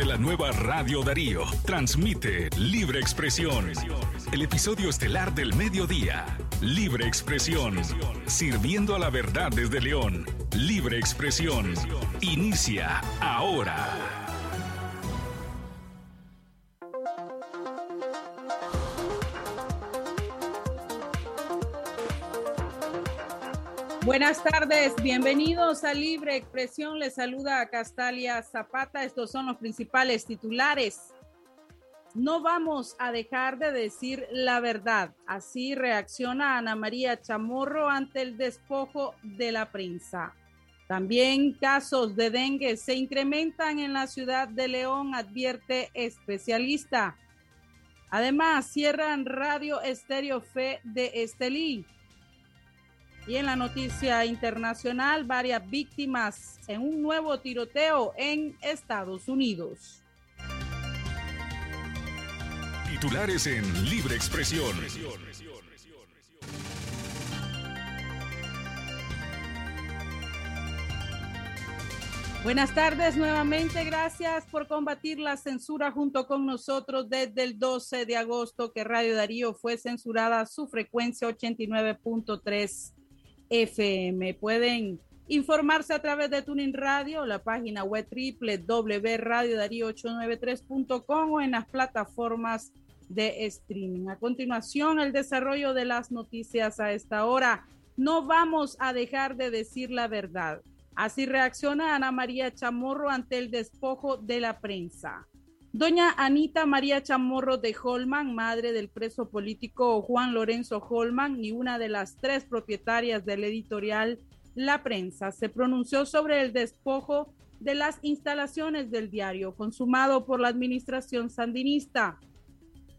de la nueva Radio Darío. Transmite Libre Expresión. El episodio estelar del mediodía. Libre Expresión. Sirviendo a la verdad desde León. Libre Expresión. Inicia ahora. Buenas tardes, bienvenidos a Libre Expresión. Les saluda a Castalia Zapata. Estos son los principales titulares. No vamos a dejar de decir la verdad. Así reacciona Ana María Chamorro ante el despojo de la prensa. También casos de dengue se incrementan en la ciudad de León, advierte especialista. Además, cierran Radio Estéreo Fe de Estelí. Y en la noticia internacional, varias víctimas en un nuevo tiroteo en Estados Unidos. Titulares en Libre Expresión. Buenas tardes nuevamente. Gracias por combatir la censura junto con nosotros desde el 12 de agosto que Radio Darío fue censurada su frecuencia 89.3 FM. Pueden informarse a través de Tuning Radio, la página web www.radiodarío893.com o en las plataformas de streaming. A continuación, el desarrollo de las noticias a esta hora. No vamos a dejar de decir la verdad. Así reacciona Ana María Chamorro ante el despojo de la prensa. Doña Anita María Chamorro de Holman, madre del preso político Juan Lorenzo Holman y una de las tres propietarias del editorial La Prensa, se pronunció sobre el despojo de las instalaciones del diario consumado por la administración sandinista.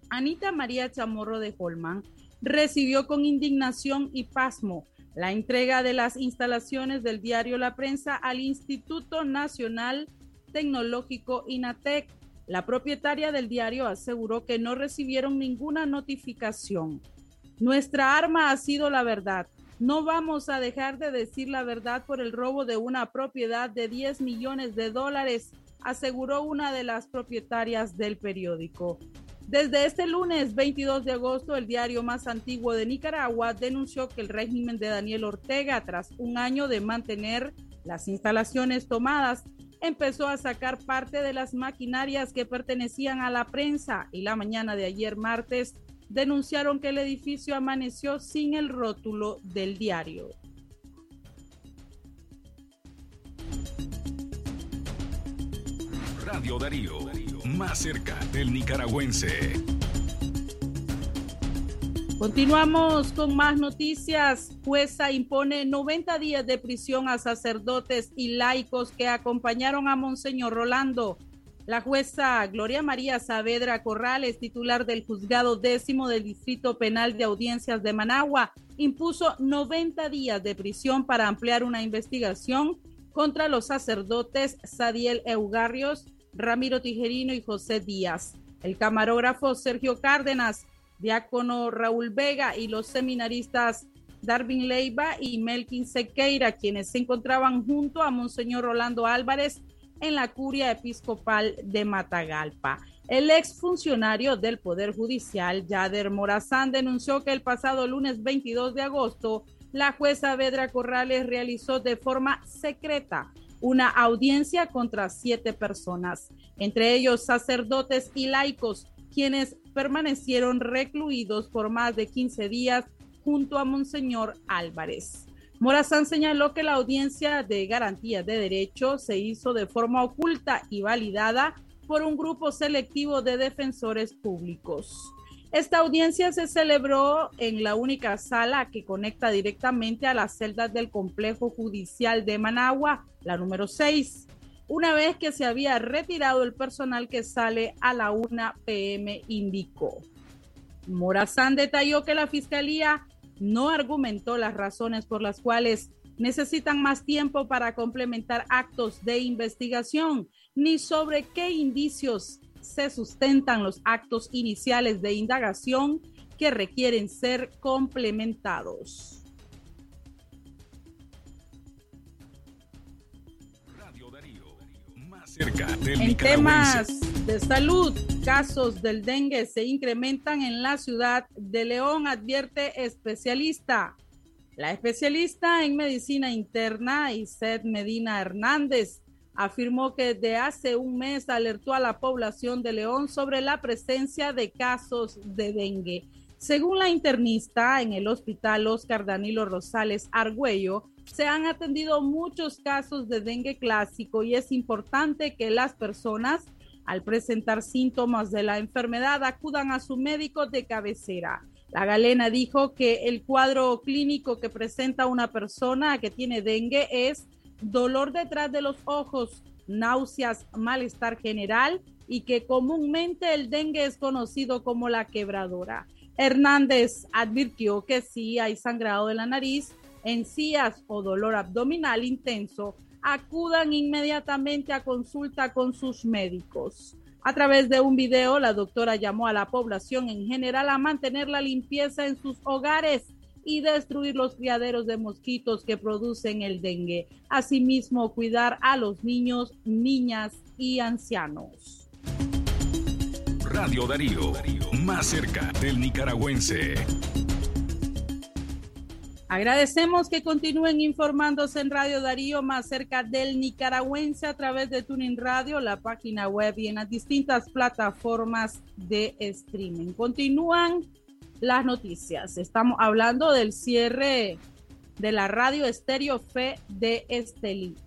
Anita María Chamorro de Holman recibió con indignación y pasmo la entrega de las instalaciones del diario La Prensa al Instituto Nacional Tecnológico INATEC la propietaria del diario aseguró que no recibieron ninguna notificación. Nuestra arma ha sido la verdad. No vamos a dejar de decir la verdad por el robo de una propiedad de 10 millones de dólares, aseguró una de las propietarias del periódico. Desde este lunes 22 de agosto, el diario más antiguo de Nicaragua denunció que el régimen de Daniel Ortega, tras un año de mantener las instalaciones tomadas, empezó a sacar parte de las maquinarias que pertenecían a la prensa y la mañana de ayer martes denunciaron que el edificio amaneció sin el rótulo del diario. Radio Darío, más cerca del nicaragüense. Continuamos con más noticias. Jueza impone 90 días de prisión a sacerdotes y laicos que acompañaron a Monseñor Rolando. La jueza Gloria María Saavedra Corrales, titular del juzgado décimo del Distrito Penal de Audiencias de Managua, impuso 90 días de prisión para ampliar una investigación contra los sacerdotes Sadiel Eugarrios, Ramiro Tijerino y José Díaz. El camarógrafo Sergio Cárdenas diácono Raúl Vega y los seminaristas Darwin Leiva y Melkin Sequeira, quienes se encontraban junto a Monseñor Rolando Álvarez en la curia episcopal de Matagalpa. El exfuncionario del Poder Judicial, Yader Morazán, denunció que el pasado lunes 22 de agosto, la jueza Vedra Corrales realizó de forma secreta una audiencia contra siete personas, entre ellos sacerdotes y laicos, quienes permanecieron recluidos por más de 15 días junto a Monseñor Álvarez. Morazán señaló que la audiencia de garantía de derechos se hizo de forma oculta y validada por un grupo selectivo de defensores públicos. Esta audiencia se celebró en la única sala que conecta directamente a las celdas del complejo judicial de Managua, la número 6 una vez que se había retirado el personal que sale a la 1 pm, indicó. Morazán detalló que la fiscalía no argumentó las razones por las cuales necesitan más tiempo para complementar actos de investigación, ni sobre qué indicios se sustentan los actos iniciales de indagación que requieren ser complementados. En temas de salud, casos del dengue se incrementan en la ciudad de León, advierte especialista. La especialista en medicina interna, Iset Medina Hernández, afirmó que desde hace un mes alertó a la población de León sobre la presencia de casos de dengue. Según la internista en el hospital Oscar Danilo Rosales Argüello, se han atendido muchos casos de dengue clásico y es importante que las personas al presentar síntomas de la enfermedad acudan a su médico de cabecera. La galena dijo que el cuadro clínico que presenta una persona que tiene dengue es dolor detrás de los ojos, náuseas, malestar general y que comúnmente el dengue es conocido como la quebradora. Hernández advirtió que si hay sangrado de la nariz, encías o dolor abdominal intenso, acudan inmediatamente a consulta con sus médicos. A través de un video, la doctora llamó a la población en general a mantener la limpieza en sus hogares y destruir los criaderos de mosquitos que producen el dengue. Asimismo, cuidar a los niños, niñas y ancianos. Radio Darío, más cerca del nicaragüense. Agradecemos que continúen informándose en Radio Darío más cerca del nicaragüense a través de Tuning Radio, la página web y en las distintas plataformas de streaming. Continúan las noticias. Estamos hablando del cierre de la radio estéreo Fe de Estelí.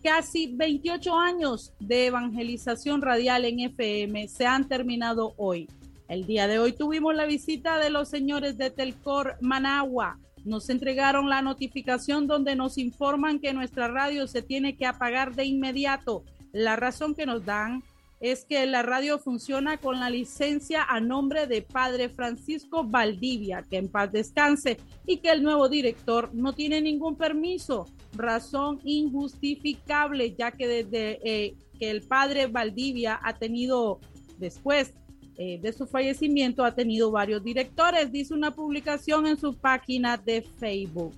Casi 28 años de evangelización radial en FM se han terminado hoy. El día de hoy tuvimos la visita de los señores de Telcor Managua nos entregaron la notificación donde nos informan que nuestra radio se tiene que apagar de inmediato. La razón que nos dan es que la radio funciona con la licencia a nombre de Padre Francisco Valdivia, que en paz descanse, y que el nuevo director no tiene ningún permiso. Razón injustificable, ya que desde eh, que el Padre Valdivia ha tenido después eh, de su fallecimiento ha tenido varios directores, dice una publicación en su página de Facebook.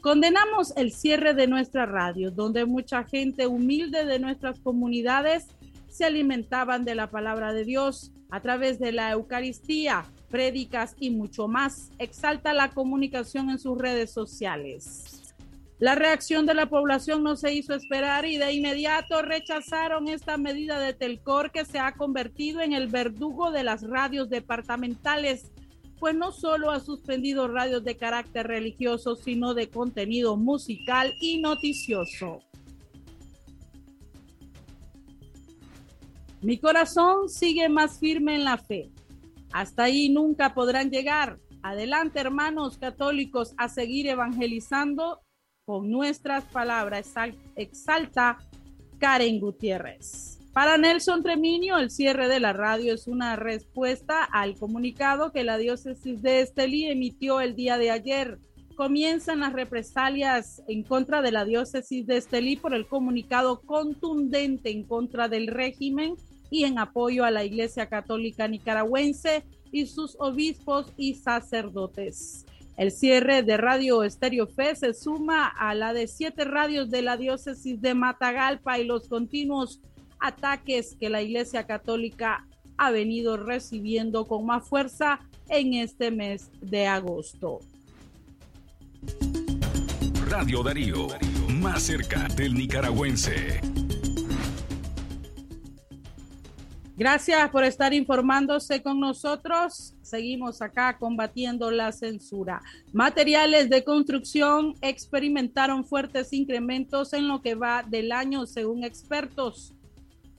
Condenamos el cierre de nuestra radio, donde mucha gente humilde de nuestras comunidades se alimentaban de la palabra de Dios a través de la Eucaristía, prédicas y mucho más. Exalta la comunicación en sus redes sociales. La reacción de la población no se hizo esperar y de inmediato rechazaron esta medida de Telcor que se ha convertido en el verdugo de las radios departamentales, pues no solo ha suspendido radios de carácter religioso, sino de contenido musical y noticioso. Mi corazón sigue más firme en la fe. Hasta ahí nunca podrán llegar. Adelante, hermanos católicos, a seguir evangelizando con nuestras palabras, exalta Karen Gutiérrez. Para Nelson Treminio, el cierre de la radio es una respuesta al comunicado que la diócesis de Estelí emitió el día de ayer. Comienzan las represalias en contra de la diócesis de Estelí por el comunicado contundente en contra del régimen y en apoyo a la Iglesia Católica Nicaragüense y sus obispos y sacerdotes. El cierre de Radio Estéreo Fe se suma a la de siete radios de la diócesis de Matagalpa y los continuos ataques que la Iglesia Católica ha venido recibiendo con más fuerza en este mes de agosto. Radio Darío, más cerca del nicaragüense. Gracias por estar informándose con nosotros. Seguimos acá combatiendo la censura. Materiales de construcción experimentaron fuertes incrementos en lo que va del año, según expertos.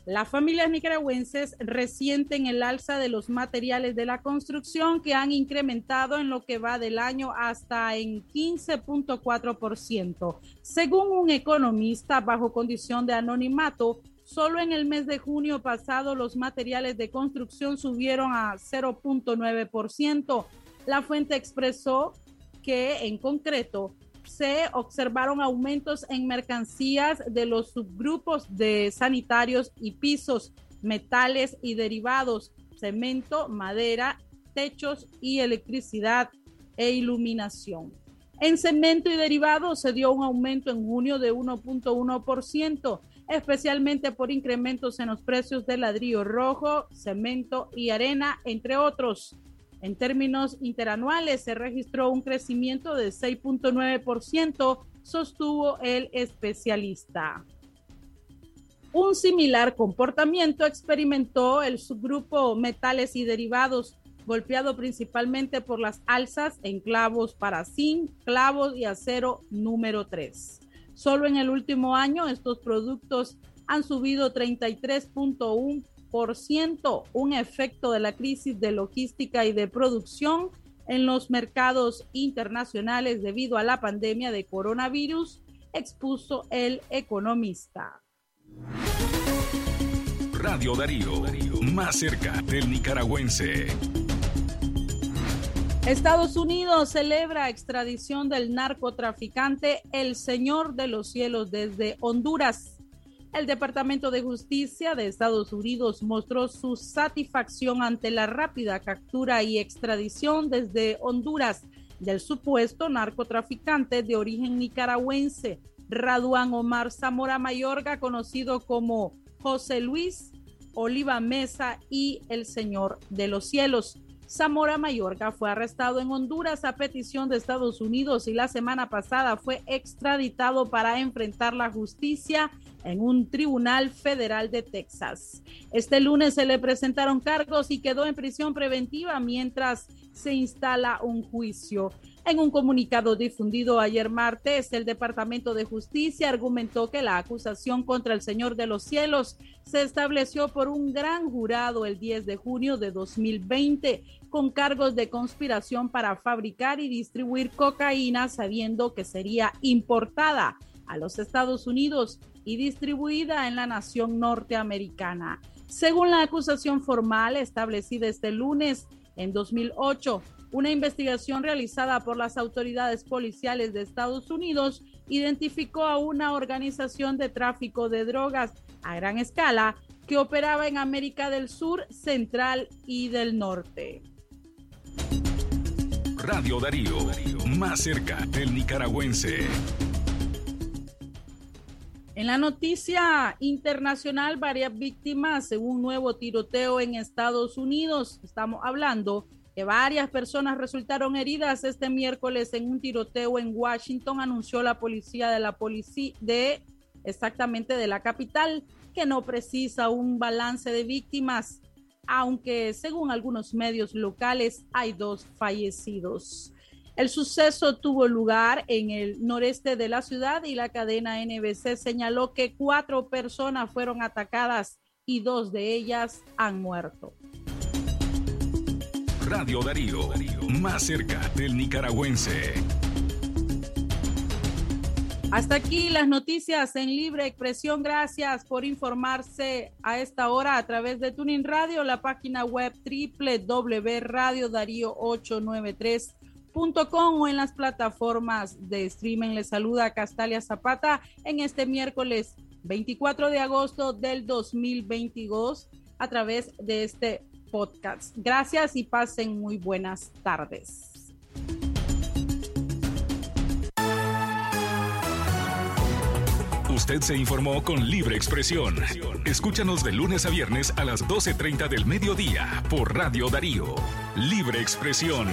Las familias nicaragüenses resienten el alza de los materiales de la construcción que han incrementado en lo que va del año hasta en 15.4%. Según un economista bajo condición de anonimato, Solo en el mes de junio pasado los materiales de construcción subieron a 0.9%. La fuente expresó que en concreto se observaron aumentos en mercancías de los subgrupos de sanitarios y pisos, metales y derivados, cemento, madera, techos y electricidad e iluminación. En cemento y derivados se dio un aumento en junio de 1.1%, especialmente por incrementos en los precios de ladrillo rojo, cemento y arena, entre otros. En términos interanuales se registró un crecimiento de 6.9%, sostuvo el especialista. Un similar comportamiento experimentó el subgrupo metales y derivados, golpeado principalmente por las alzas en clavos para zinc, clavos y acero número 3. Solo en el último año estos productos han subido 33.1%, un efecto de la crisis de logística y de producción en los mercados internacionales debido a la pandemia de coronavirus, expuso el economista. Radio Darío, más cerca del nicaragüense. Estados Unidos celebra extradición del narcotraficante El Señor de los Cielos desde Honduras. El Departamento de Justicia de Estados Unidos mostró su satisfacción ante la rápida captura y extradición desde Honduras del supuesto narcotraficante de origen nicaragüense, Raduán Omar Zamora Mayorga, conocido como José Luis Oliva Mesa y el Señor de los Cielos. Zamora Mayorga fue arrestado en Honduras a petición de Estados Unidos y la semana pasada fue extraditado para enfrentar la justicia en un tribunal federal de Texas. Este lunes se le presentaron cargos y quedó en prisión preventiva mientras se instala un juicio. En un comunicado difundido ayer martes, el Departamento de Justicia argumentó que la acusación contra el Señor de los Cielos se estableció por un gran jurado el 10 de junio de 2020 con cargos de conspiración para fabricar y distribuir cocaína sabiendo que sería importada a los Estados Unidos y distribuida en la nación norteamericana. Según la acusación formal establecida este lunes, en 2008, una investigación realizada por las autoridades policiales de Estados Unidos identificó a una organización de tráfico de drogas a gran escala que operaba en América del Sur, Central y del Norte. Radio Darío, más cerca del nicaragüense. En la noticia internacional, varias víctimas según un nuevo tiroteo en Estados Unidos. Estamos hablando que varias personas resultaron heridas este miércoles en un tiroteo en Washington, anunció la policía de la policía de exactamente de la capital, que no precisa un balance de víctimas aunque según algunos medios locales hay dos fallecidos. El suceso tuvo lugar en el noreste de la ciudad y la cadena NBC señaló que cuatro personas fueron atacadas y dos de ellas han muerto. Radio Darío, más cerca del nicaragüense. Hasta aquí las noticias en libre expresión. Gracias por informarse a esta hora a través de Tuning Radio, la página web www.radiodarío893.com o en las plataformas de streaming. Les saluda Castalia Zapata en este miércoles 24 de agosto del 2022 a través de este podcast. Gracias y pasen muy buenas tardes. Usted se informó con libre expresión. Escúchanos de lunes a viernes a las 12.30 del mediodía por Radio Darío. Libre expresión.